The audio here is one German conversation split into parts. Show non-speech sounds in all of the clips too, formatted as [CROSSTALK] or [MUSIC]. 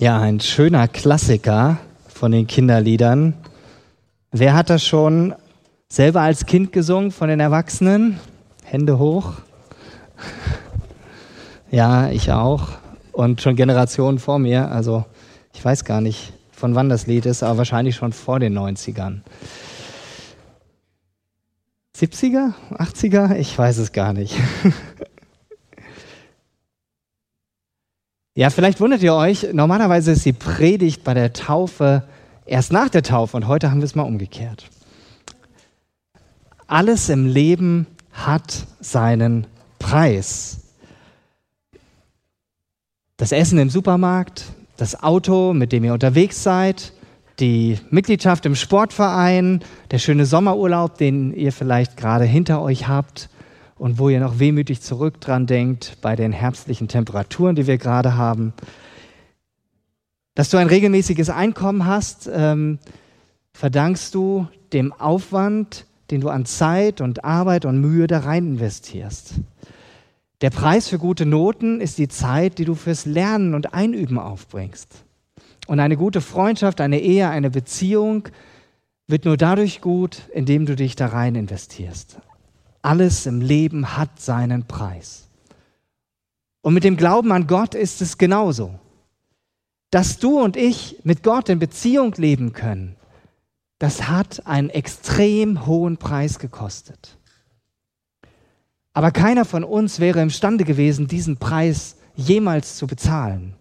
Ja, ein schöner Klassiker von den Kinderliedern. Wer hat das schon selber als Kind gesungen von den Erwachsenen? Hände hoch. Ja, ich auch. Und schon Generationen vor mir. Also ich weiß gar nicht, von wann das Lied ist, aber wahrscheinlich schon vor den 90ern. 70er? 80er? Ich weiß es gar nicht. [LAUGHS] Ja, vielleicht wundert ihr euch, normalerweise ist die Predigt bei der Taufe erst nach der Taufe und heute haben wir es mal umgekehrt. Alles im Leben hat seinen Preis. Das Essen im Supermarkt, das Auto, mit dem ihr unterwegs seid, die Mitgliedschaft im Sportverein, der schöne Sommerurlaub, den ihr vielleicht gerade hinter euch habt, und wo ihr noch wehmütig zurück dran denkt bei den herbstlichen Temperaturen, die wir gerade haben. Dass du ein regelmäßiges Einkommen hast, ähm, verdankst du dem Aufwand, den du an Zeit und Arbeit und Mühe da rein investierst. Der Preis für gute Noten ist die Zeit, die du fürs Lernen und Einüben aufbringst. Und eine gute Freundschaft, eine Ehe, eine Beziehung wird nur dadurch gut, indem du dich da rein investierst. Alles im Leben hat seinen Preis. Und mit dem Glauben an Gott ist es genauso. Dass du und ich mit Gott in Beziehung leben können, das hat einen extrem hohen Preis gekostet. Aber keiner von uns wäre imstande gewesen, diesen Preis jemals zu bezahlen.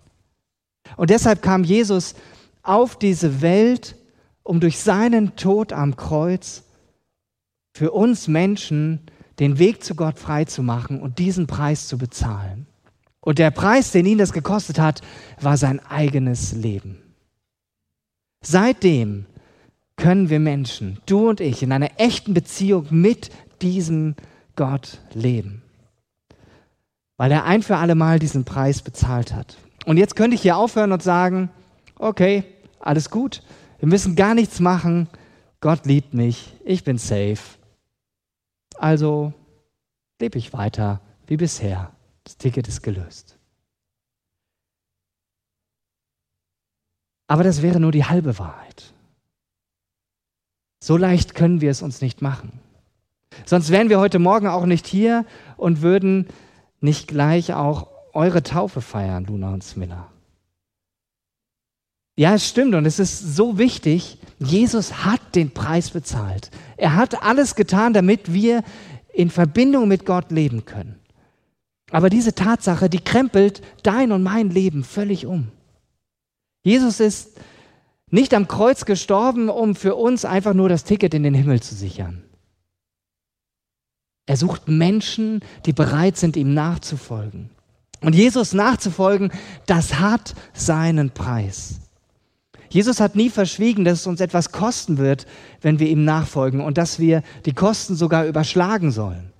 Und deshalb kam Jesus auf diese Welt, um durch seinen Tod am Kreuz für uns Menschen den Weg zu Gott frei zu machen und diesen Preis zu bezahlen. Und der Preis, den ihn das gekostet hat, war sein eigenes Leben. Seitdem können wir Menschen, du und ich, in einer echten Beziehung mit diesem Gott leben. Weil er ein für alle Mal diesen Preis bezahlt hat. Und jetzt könnte ich hier aufhören und sagen, okay, alles gut, wir müssen gar nichts machen, Gott liebt mich, ich bin safe, also lebe ich weiter wie bisher. Das Ticket ist gelöst. Aber das wäre nur die halbe Wahrheit. So leicht können wir es uns nicht machen. Sonst wären wir heute Morgen auch nicht hier und würden nicht gleich auch eure Taufe feiern, Luna und Smilla. Ja, es stimmt und es ist so wichtig. Jesus hat den Preis bezahlt. Er hat alles getan, damit wir in Verbindung mit Gott leben können. Aber diese Tatsache, die krempelt dein und mein Leben völlig um. Jesus ist nicht am Kreuz gestorben, um für uns einfach nur das Ticket in den Himmel zu sichern. Er sucht Menschen, die bereit sind, ihm nachzufolgen. Und Jesus nachzufolgen, das hat seinen Preis. Jesus hat nie verschwiegen, dass es uns etwas kosten wird, wenn wir ihm nachfolgen und dass wir die Kosten sogar überschlagen sollen.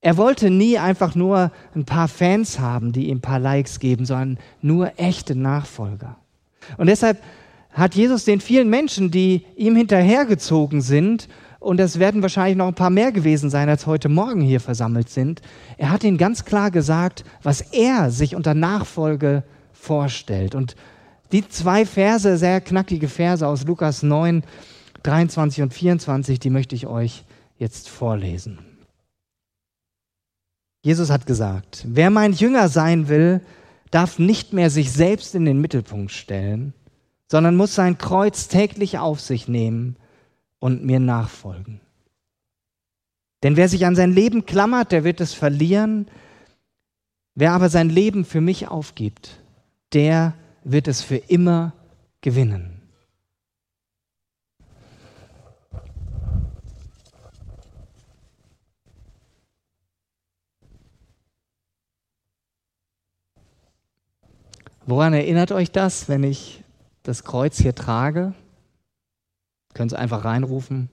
Er wollte nie einfach nur ein paar Fans haben, die ihm ein paar Likes geben, sondern nur echte Nachfolger. Und deshalb hat Jesus den vielen Menschen, die ihm hinterhergezogen sind, und das werden wahrscheinlich noch ein paar mehr gewesen sein, als heute Morgen hier versammelt sind, er hat ihnen ganz klar gesagt, was er sich unter Nachfolge vorstellt. Und die zwei Verse, sehr knackige Verse aus Lukas 9, 23 und 24, die möchte ich euch jetzt vorlesen. Jesus hat gesagt, wer mein Jünger sein will, darf nicht mehr sich selbst in den Mittelpunkt stellen, sondern muss sein Kreuz täglich auf sich nehmen und mir nachfolgen. Denn wer sich an sein Leben klammert, der wird es verlieren. Wer aber sein Leben für mich aufgibt, der wird es für immer gewinnen. Woran erinnert euch das, wenn ich das Kreuz hier trage? Könnt ihr einfach reinrufen?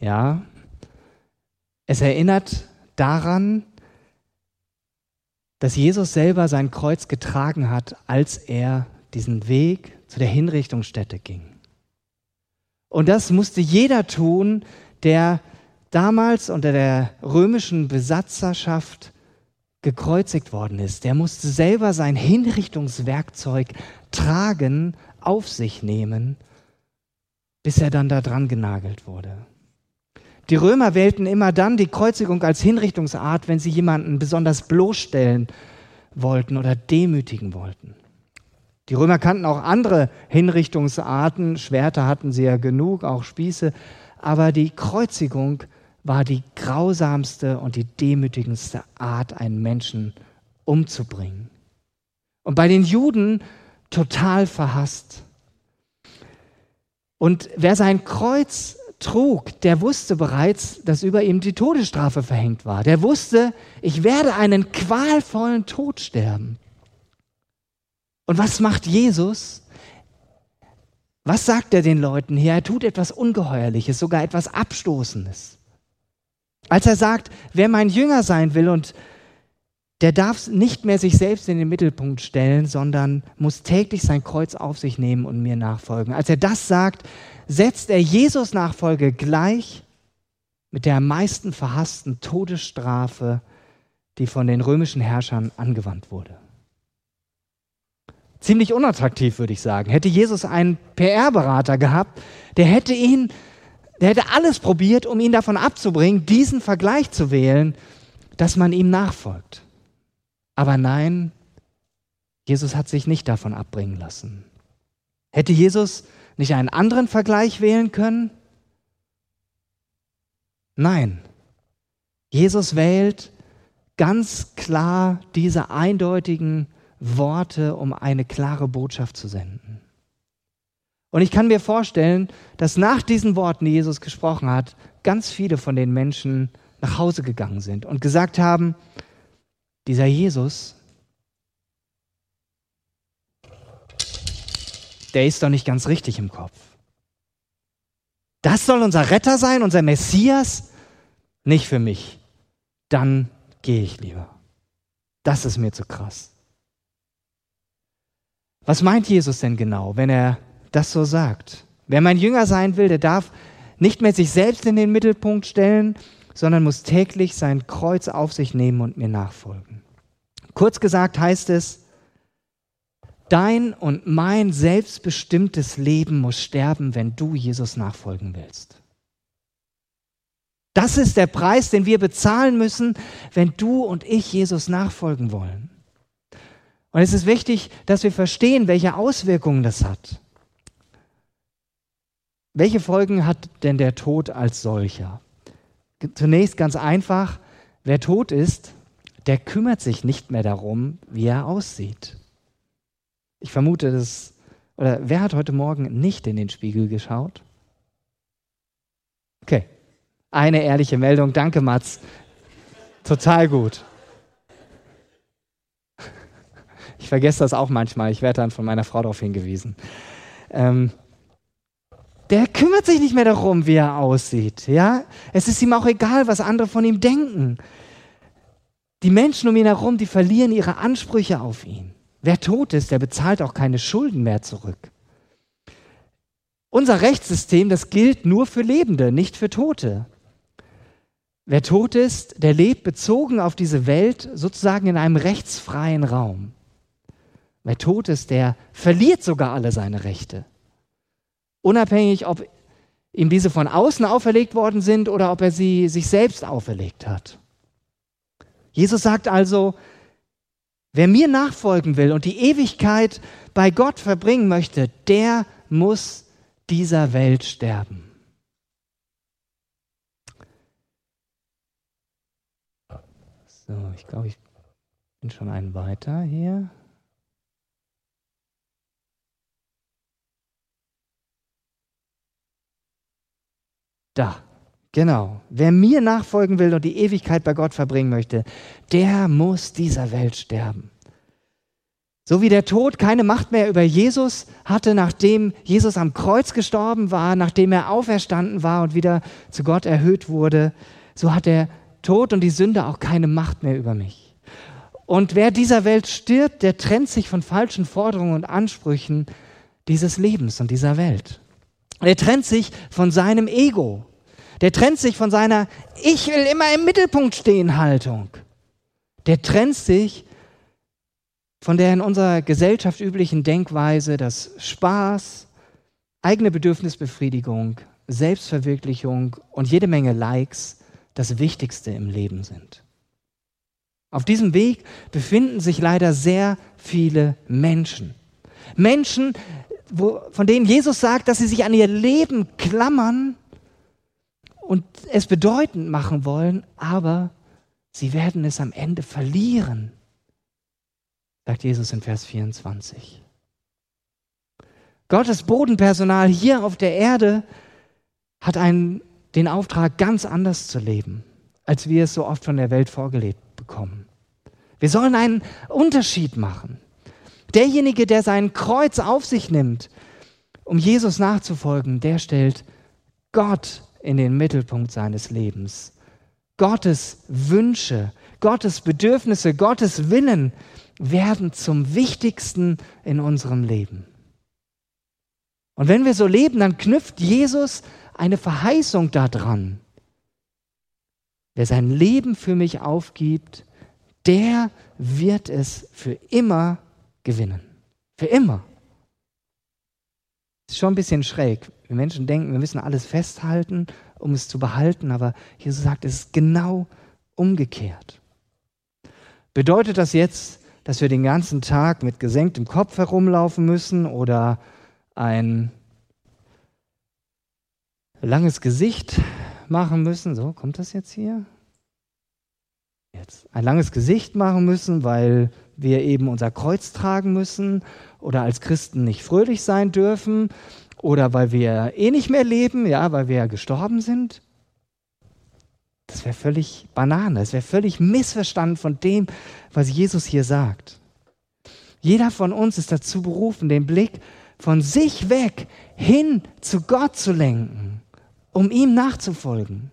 Ja. Es erinnert daran, dass Jesus selber sein Kreuz getragen hat, als er diesen Weg zu der Hinrichtungsstätte ging. Und das musste jeder tun, der damals unter der römischen Besatzerschaft gekreuzigt worden ist, der musste selber sein Hinrichtungswerkzeug tragen, auf sich nehmen, bis er dann da dran genagelt wurde. Die Römer wählten immer dann die Kreuzigung als Hinrichtungsart, wenn sie jemanden besonders bloßstellen wollten oder demütigen wollten. Die Römer kannten auch andere Hinrichtungsarten, Schwerter hatten sie ja genug, auch Spieße, aber die Kreuzigung war die grausamste und die demütigendste Art, einen Menschen umzubringen. Und bei den Juden total verhasst. Und wer sein Kreuz trug, der wusste bereits, dass über ihm die Todesstrafe verhängt war. Der wusste, ich werde einen qualvollen Tod sterben. Und was macht Jesus? Was sagt er den Leuten hier? Er tut etwas Ungeheuerliches, sogar etwas Abstoßendes. Als er sagt, wer mein Jünger sein will und der darf nicht mehr sich selbst in den Mittelpunkt stellen, sondern muss täglich sein Kreuz auf sich nehmen und mir nachfolgen. Als er das sagt, setzt er Jesus Nachfolge gleich mit der am meisten verhassten Todesstrafe, die von den römischen Herrschern angewandt wurde. Ziemlich unattraktiv, würde ich sagen. Hätte Jesus einen PR-Berater gehabt, der hätte ihn, der hätte alles probiert, um ihn davon abzubringen, diesen Vergleich zu wählen, dass man ihm nachfolgt. Aber nein, Jesus hat sich nicht davon abbringen lassen. Hätte Jesus nicht einen anderen Vergleich wählen können? Nein. Jesus wählt ganz klar diese eindeutigen Worte, um eine klare Botschaft zu senden. Und ich kann mir vorstellen, dass nach diesen Worten, die Jesus gesprochen hat, ganz viele von den Menschen nach Hause gegangen sind und gesagt haben, dieser Jesus, der ist doch nicht ganz richtig im Kopf. Das soll unser Retter sein, unser Messias? Nicht für mich. Dann gehe ich lieber. Das ist mir zu krass. Was meint Jesus denn genau, wenn er das so sagt? Wer mein Jünger sein will, der darf nicht mehr sich selbst in den Mittelpunkt stellen, sondern muss täglich sein Kreuz auf sich nehmen und mir nachfolgen. Kurz gesagt heißt es, dein und mein selbstbestimmtes Leben muss sterben, wenn du Jesus nachfolgen willst. Das ist der Preis, den wir bezahlen müssen, wenn du und ich Jesus nachfolgen wollen. Und es ist wichtig, dass wir verstehen, welche Auswirkungen das hat. Welche Folgen hat denn der Tod als solcher? Zunächst ganz einfach, wer tot ist, der kümmert sich nicht mehr darum, wie er aussieht. Ich vermute, dass, oder wer hat heute Morgen nicht in den Spiegel geschaut? Okay, eine ehrliche Meldung, danke Mats. Total gut. Ich vergesse das auch manchmal, ich werde dann von meiner Frau darauf hingewiesen. Ähm, der kümmert sich nicht mehr darum, wie er aussieht. Ja? Es ist ihm auch egal, was andere von ihm denken. Die Menschen um ihn herum, die verlieren ihre Ansprüche auf ihn. Wer tot ist, der bezahlt auch keine Schulden mehr zurück. Unser Rechtssystem, das gilt nur für Lebende, nicht für Tote. Wer tot ist, der lebt bezogen auf diese Welt sozusagen in einem rechtsfreien Raum. Wer tot ist, der verliert sogar alle seine Rechte unabhängig, ob ihm diese von außen auferlegt worden sind oder ob er sie sich selbst auferlegt hat. Jesus sagt also, wer mir nachfolgen will und die Ewigkeit bei Gott verbringen möchte, der muss dieser Welt sterben. So, ich glaube, ich bin schon einen weiter hier. Da, genau. Wer mir nachfolgen will und die Ewigkeit bei Gott verbringen möchte, der muss dieser Welt sterben. So wie der Tod keine Macht mehr über Jesus hatte, nachdem Jesus am Kreuz gestorben war, nachdem er auferstanden war und wieder zu Gott erhöht wurde, so hat der Tod und die Sünde auch keine Macht mehr über mich. Und wer dieser Welt stirbt, der trennt sich von falschen Forderungen und Ansprüchen dieses Lebens und dieser Welt. Er trennt sich von seinem Ego. Der trennt sich von seiner Ich will immer im Mittelpunkt stehen Haltung. Der trennt sich von der in unserer Gesellschaft üblichen Denkweise, dass Spaß, eigene Bedürfnisbefriedigung, Selbstverwirklichung und jede Menge Likes das Wichtigste im Leben sind. Auf diesem Weg befinden sich leider sehr viele Menschen. Menschen, wo, von denen Jesus sagt, dass sie sich an ihr Leben klammern und es bedeutend machen wollen, aber sie werden es am Ende verlieren, sagt Jesus in Vers 24. Gottes Bodenpersonal hier auf der Erde hat einen, den Auftrag, ganz anders zu leben, als wir es so oft von der Welt vorgelebt bekommen. Wir sollen einen Unterschied machen. Derjenige, der sein Kreuz auf sich nimmt, um Jesus nachzufolgen, der stellt Gott in den Mittelpunkt seines Lebens. Gottes Wünsche, Gottes Bedürfnisse, Gottes Willen werden zum Wichtigsten in unserem Leben. Und wenn wir so leben, dann knüpft Jesus eine Verheißung daran. Wer sein Leben für mich aufgibt, der wird es für immer gewinnen. Für immer. Ist schon ein bisschen schräg. Wir Menschen denken, wir müssen alles festhalten, um es zu behalten, aber Jesus sagt, es ist genau umgekehrt. Bedeutet das jetzt, dass wir den ganzen Tag mit gesenktem Kopf herumlaufen müssen oder ein langes Gesicht machen müssen? So, kommt das jetzt hier? Jetzt. Ein langes Gesicht machen müssen, weil wir eben unser Kreuz tragen müssen oder als Christen nicht fröhlich sein dürfen oder weil wir eh nicht mehr leben, ja, weil wir gestorben sind. Das wäre völlig Banane, das wäre völlig missverstanden von dem, was Jesus hier sagt. Jeder von uns ist dazu berufen, den Blick von sich weg hin zu Gott zu lenken, um ihm nachzufolgen.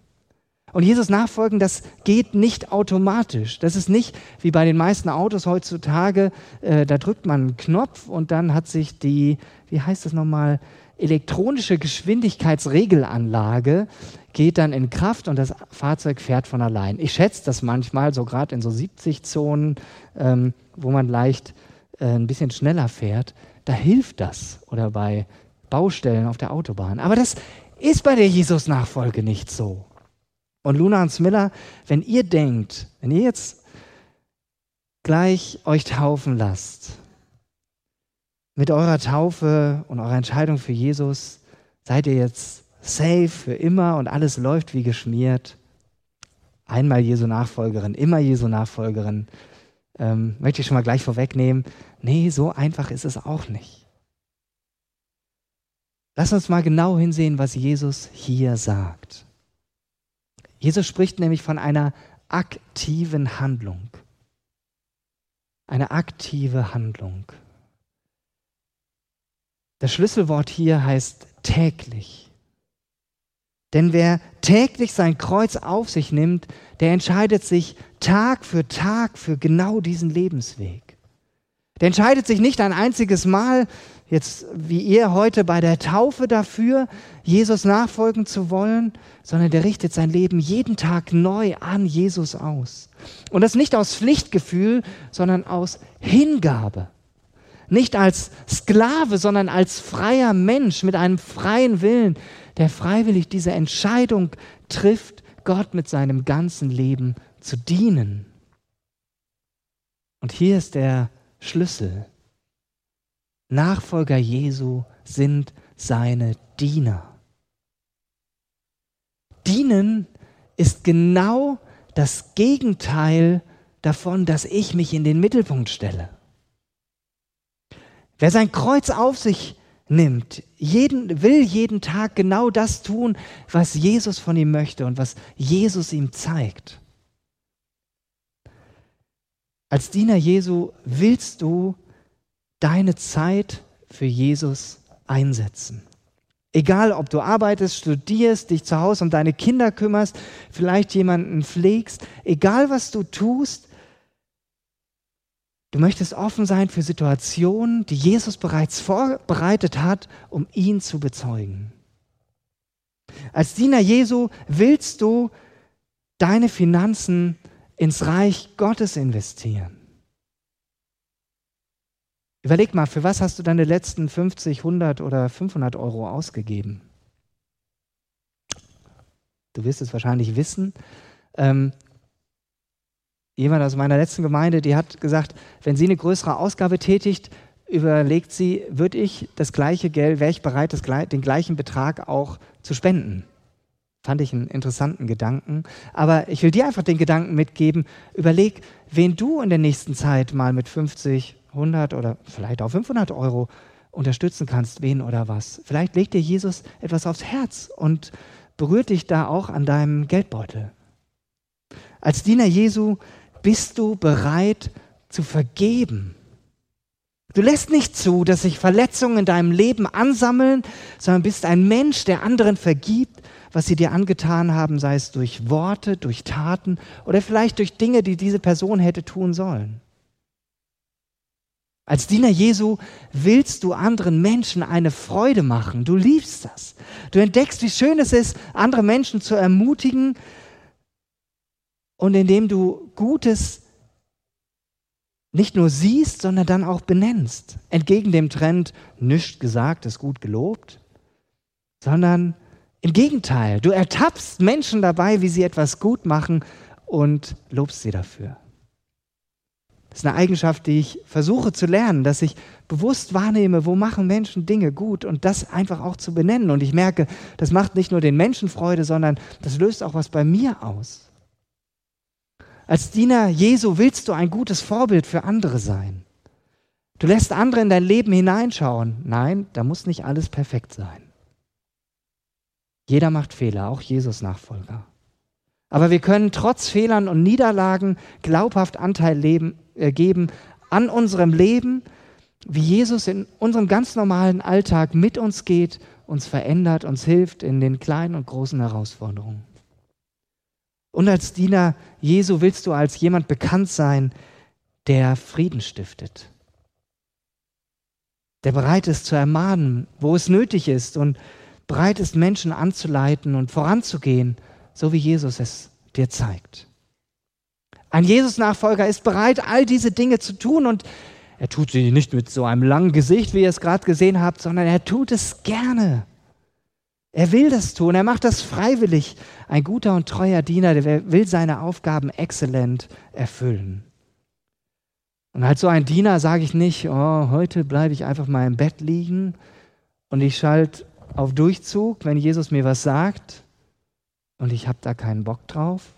Und Jesus nachfolgen, das geht nicht automatisch. Das ist nicht wie bei den meisten Autos heutzutage, äh, da drückt man einen Knopf und dann hat sich die, wie heißt das nochmal, elektronische Geschwindigkeitsregelanlage geht dann in Kraft und das Fahrzeug fährt von allein. Ich schätze das manchmal, so gerade in so 70 Zonen, ähm, wo man leicht äh, ein bisschen schneller fährt, da hilft das. Oder bei Baustellen auf der Autobahn. Aber das ist bei der Jesus-Nachfolge nicht so. Und Luna und Smiller, wenn ihr denkt, wenn ihr jetzt gleich euch taufen lasst, mit eurer Taufe und eurer Entscheidung für Jesus, seid ihr jetzt safe für immer und alles läuft wie geschmiert. Einmal Jesu Nachfolgerin, immer Jesu Nachfolgerin. Ähm, möchte ich schon mal gleich vorwegnehmen. Nee, so einfach ist es auch nicht. Lass uns mal genau hinsehen, was Jesus hier sagt. Jesus spricht nämlich von einer aktiven Handlung. Eine aktive Handlung. Das Schlüsselwort hier heißt täglich. Denn wer täglich sein Kreuz auf sich nimmt, der entscheidet sich Tag für Tag für genau diesen Lebensweg. Der entscheidet sich nicht ein einziges Mal, jetzt wie ihr heute bei der Taufe dafür, Jesus nachfolgen zu wollen, sondern der richtet sein Leben jeden Tag neu an Jesus aus. Und das nicht aus Pflichtgefühl, sondern aus Hingabe. Nicht als Sklave, sondern als freier Mensch mit einem freien Willen, der freiwillig diese Entscheidung trifft, Gott mit seinem ganzen Leben zu dienen. Und hier ist der Schlüssel. Nachfolger Jesu sind seine Diener. Dienen ist genau das Gegenteil davon, dass ich mich in den Mittelpunkt stelle. Wer sein Kreuz auf sich nimmt, jeden, will jeden Tag genau das tun, was Jesus von ihm möchte und was Jesus ihm zeigt. Als Diener Jesu willst du deine Zeit für Jesus einsetzen. Egal, ob du arbeitest, studierst, dich zu Hause um deine Kinder kümmerst, vielleicht jemanden pflegst, egal was du tust, du möchtest offen sein für Situationen, die Jesus bereits vorbereitet hat, um ihn zu bezeugen. Als Diener Jesu willst du deine Finanzen ins Reich Gottes investieren. Überleg mal, für was hast du deine letzten 50, 100 oder 500 Euro ausgegeben? Du wirst es wahrscheinlich wissen. Ähm, jemand aus meiner letzten Gemeinde, die hat gesagt, wenn sie eine größere Ausgabe tätigt, überlegt sie, würde ich das gleiche Geld, wäre ich bereit, das, den gleichen Betrag auch zu spenden? Fand ich einen interessanten Gedanken. Aber ich will dir einfach den Gedanken mitgeben, überleg, wen du in der nächsten Zeit mal mit 50, 100 oder vielleicht auch 500 Euro unterstützen kannst, wen oder was. Vielleicht legt dir Jesus etwas aufs Herz und berührt dich da auch an deinem Geldbeutel. Als Diener Jesu bist du bereit zu vergeben. Du lässt nicht zu, dass sich Verletzungen in deinem Leben ansammeln, sondern bist ein Mensch, der anderen vergibt, was sie dir angetan haben, sei es durch Worte, durch Taten oder vielleicht durch Dinge, die diese Person hätte tun sollen. Als Diener Jesu willst du anderen Menschen eine Freude machen. Du liebst das. Du entdeckst, wie schön es ist, andere Menschen zu ermutigen und indem du Gutes nicht nur siehst, sondern dann auch benennst. Entgegen dem Trend, nichts gesagt ist gut gelobt, sondern im Gegenteil, du ertappst Menschen dabei, wie sie etwas gut machen und lobst sie dafür. Das ist eine Eigenschaft, die ich versuche zu lernen, dass ich bewusst wahrnehme, wo machen Menschen Dinge gut und das einfach auch zu benennen. Und ich merke, das macht nicht nur den Menschen Freude, sondern das löst auch was bei mir aus. Als Diener Jesu willst du ein gutes Vorbild für andere sein. Du lässt andere in dein Leben hineinschauen. Nein, da muss nicht alles perfekt sein. Jeder macht Fehler, auch Jesus Nachfolger. Aber wir können trotz Fehlern und Niederlagen glaubhaft Anteil leben, äh, geben an unserem Leben, wie Jesus in unserem ganz normalen Alltag mit uns geht, uns verändert, uns hilft in den kleinen und großen Herausforderungen. Und als Diener Jesu willst du als jemand bekannt sein, der Frieden stiftet, der bereit ist zu ermahnen, wo es nötig ist und bereit ist, Menschen anzuleiten und voranzugehen, so wie Jesus es dir zeigt. Ein Jesus-Nachfolger ist bereit, all diese Dinge zu tun und er tut sie nicht mit so einem langen Gesicht, wie ihr es gerade gesehen habt, sondern er tut es gerne. Er will das tun, er macht das freiwillig. Ein guter und treuer Diener, der will seine Aufgaben exzellent erfüllen. Und als so ein Diener sage ich nicht, oh, heute bleibe ich einfach mal im Bett liegen und ich schalte auf Durchzug, wenn Jesus mir was sagt und ich habe da keinen Bock drauf,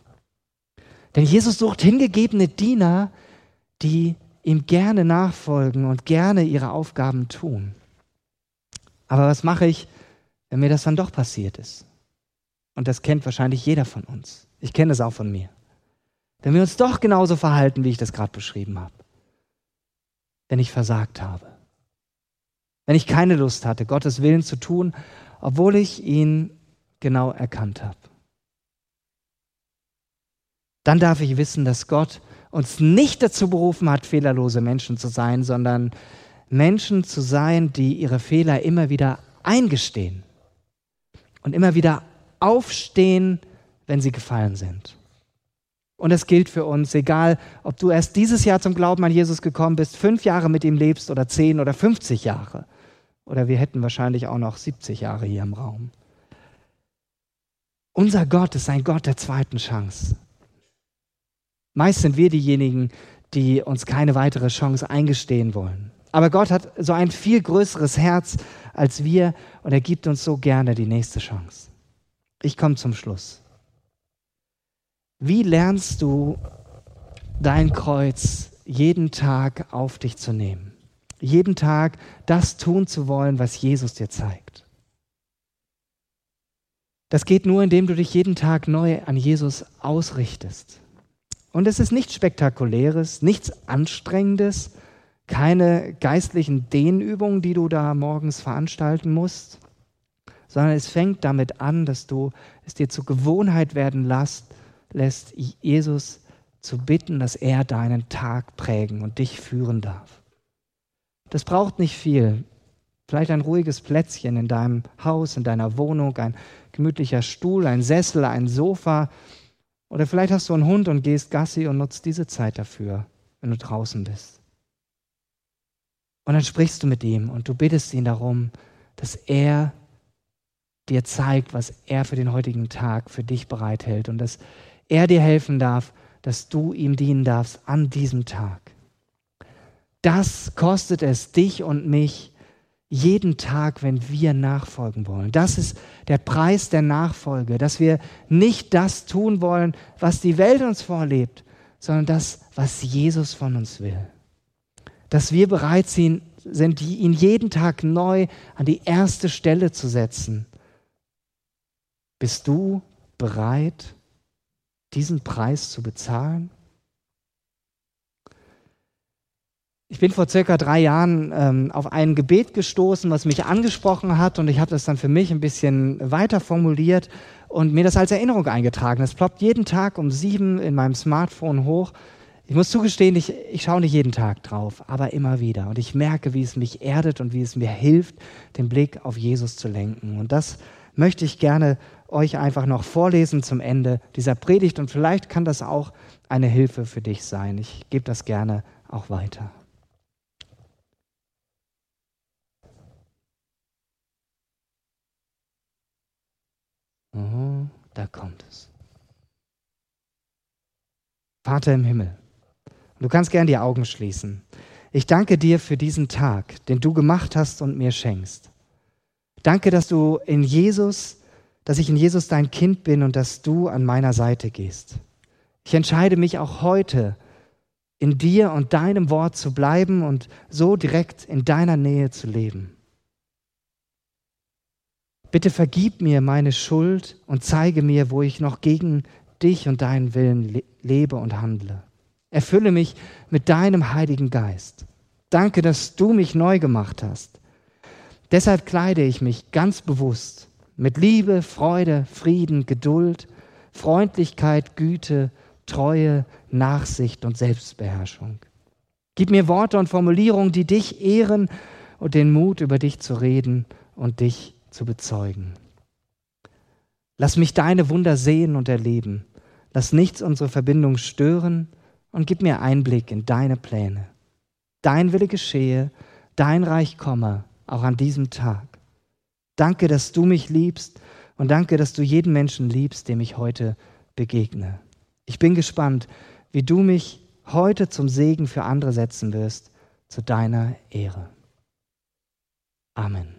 denn Jesus sucht hingegebene Diener, die ihm gerne nachfolgen und gerne ihre Aufgaben tun. Aber was mache ich, wenn mir das dann doch passiert ist? Und das kennt wahrscheinlich jeder von uns. Ich kenne es auch von mir. Wenn wir uns doch genauso verhalten, wie ich das gerade beschrieben habe. Wenn ich versagt habe. Wenn ich keine Lust hatte, Gottes Willen zu tun, obwohl ich ihn genau erkannt habe dann darf ich wissen, dass Gott uns nicht dazu berufen hat, fehlerlose Menschen zu sein, sondern Menschen zu sein, die ihre Fehler immer wieder eingestehen und immer wieder aufstehen, wenn sie gefallen sind. Und es gilt für uns, egal ob du erst dieses Jahr zum Glauben an Jesus gekommen bist, fünf Jahre mit ihm lebst oder zehn oder 50 Jahre. Oder wir hätten wahrscheinlich auch noch 70 Jahre hier im Raum. Unser Gott ist ein Gott der zweiten Chance. Meist sind wir diejenigen, die uns keine weitere Chance eingestehen wollen. Aber Gott hat so ein viel größeres Herz als wir und er gibt uns so gerne die nächste Chance. Ich komme zum Schluss. Wie lernst du dein Kreuz jeden Tag auf dich zu nehmen? Jeden Tag das tun zu wollen, was Jesus dir zeigt. Das geht nur, indem du dich jeden Tag neu an Jesus ausrichtest. Und es ist nichts Spektakuläres, nichts Anstrengendes, keine geistlichen Dehnübungen, die du da morgens veranstalten musst, sondern es fängt damit an, dass du es dir zur Gewohnheit werden lässt, lässt Jesus zu bitten, dass er deinen Tag prägen und dich führen darf. Das braucht nicht viel. Vielleicht ein ruhiges Plätzchen in deinem Haus, in deiner Wohnung, ein gemütlicher Stuhl, ein Sessel, ein Sofa, Oder vielleicht hast du einen Hund und gehst Gassi und nutzt diese Zeit dafür, wenn du draußen bist. Und dann sprichst du mit ihm und du bittest ihn darum, dass er dir zeigt, was er für den heutigen Tag für dich bereithält und dass er dir helfen darf, dass du ihm dienen darfst an diesem Tag. Das kostet es dich und mich jeden Tag, wenn wir nachfolgen wollen. Das ist der Preis der Nachfolge, dass wir nicht das tun wollen, was die Welt uns vorlebt, sondern das, was Jesus von uns will. Dass wir bereit sind, ihn jeden Tag neu an die erste Stelle zu setzen. Bist du bereit, diesen Preis zu bezahlen? Ich bin vor circa drei Jahren ähm, auf ein Gebet gestoßen, was mich angesprochen hat und ich habe das dann für mich ein bisschen weiter formuliert und mir das als Erinnerung eingetragen. Es ploppt jeden Tag um sieben in meinem Smartphone hoch. Ich muss zugestehen, ich, ich schaue nicht jeden Tag drauf, aber immer wieder. Und ich merke, wie es mich erdet und wie es mir hilft, den Blick auf Jesus zu lenken. Und das möchte ich gerne euch einfach noch vorlesen zum Ende dieser Predigt und vielleicht kann das auch eine Hilfe für dich sein. Ich gebe das gerne auch weiter. Oh, da kommt es. Vater im Himmel, du kannst gern die Augen schließen. Ich danke dir für diesen Tag, den du gemacht hast und mir schenkst. Danke, dass du in Jesus, dass ich in Jesus dein Kind bin und dass du an meiner Seite gehst. Ich entscheide mich auch heute, in dir und deinem Wort zu bleiben und so direkt in deiner Nähe zu leben. Bitte vergib mir meine Schuld und zeige mir, wo ich noch gegen dich und deinen Willen lebe und handle. Erfülle mich mit deinem Heiligen Geist. Danke, dass du mich neu gemacht hast. Deshalb kleide ich mich ganz bewusst mit Liebe, Freude, Frieden, Geduld, Freundlichkeit, Güte, Treue, Nachsicht und Selbstbeherrschung. Gib mir Worte und Formulierungen, die dich ehren und den Mut, über dich zu reden und dich zu bezeugen. Lass mich deine Wunder sehen und erleben. Lass nichts unsere Verbindung stören und gib mir Einblick in deine Pläne. Dein Wille geschehe, dein Reich komme, auch an diesem Tag. Danke, dass du mich liebst und danke, dass du jeden Menschen liebst, dem ich heute begegne. Ich bin gespannt, wie du mich heute zum Segen für andere setzen wirst, zu deiner Ehre. Amen.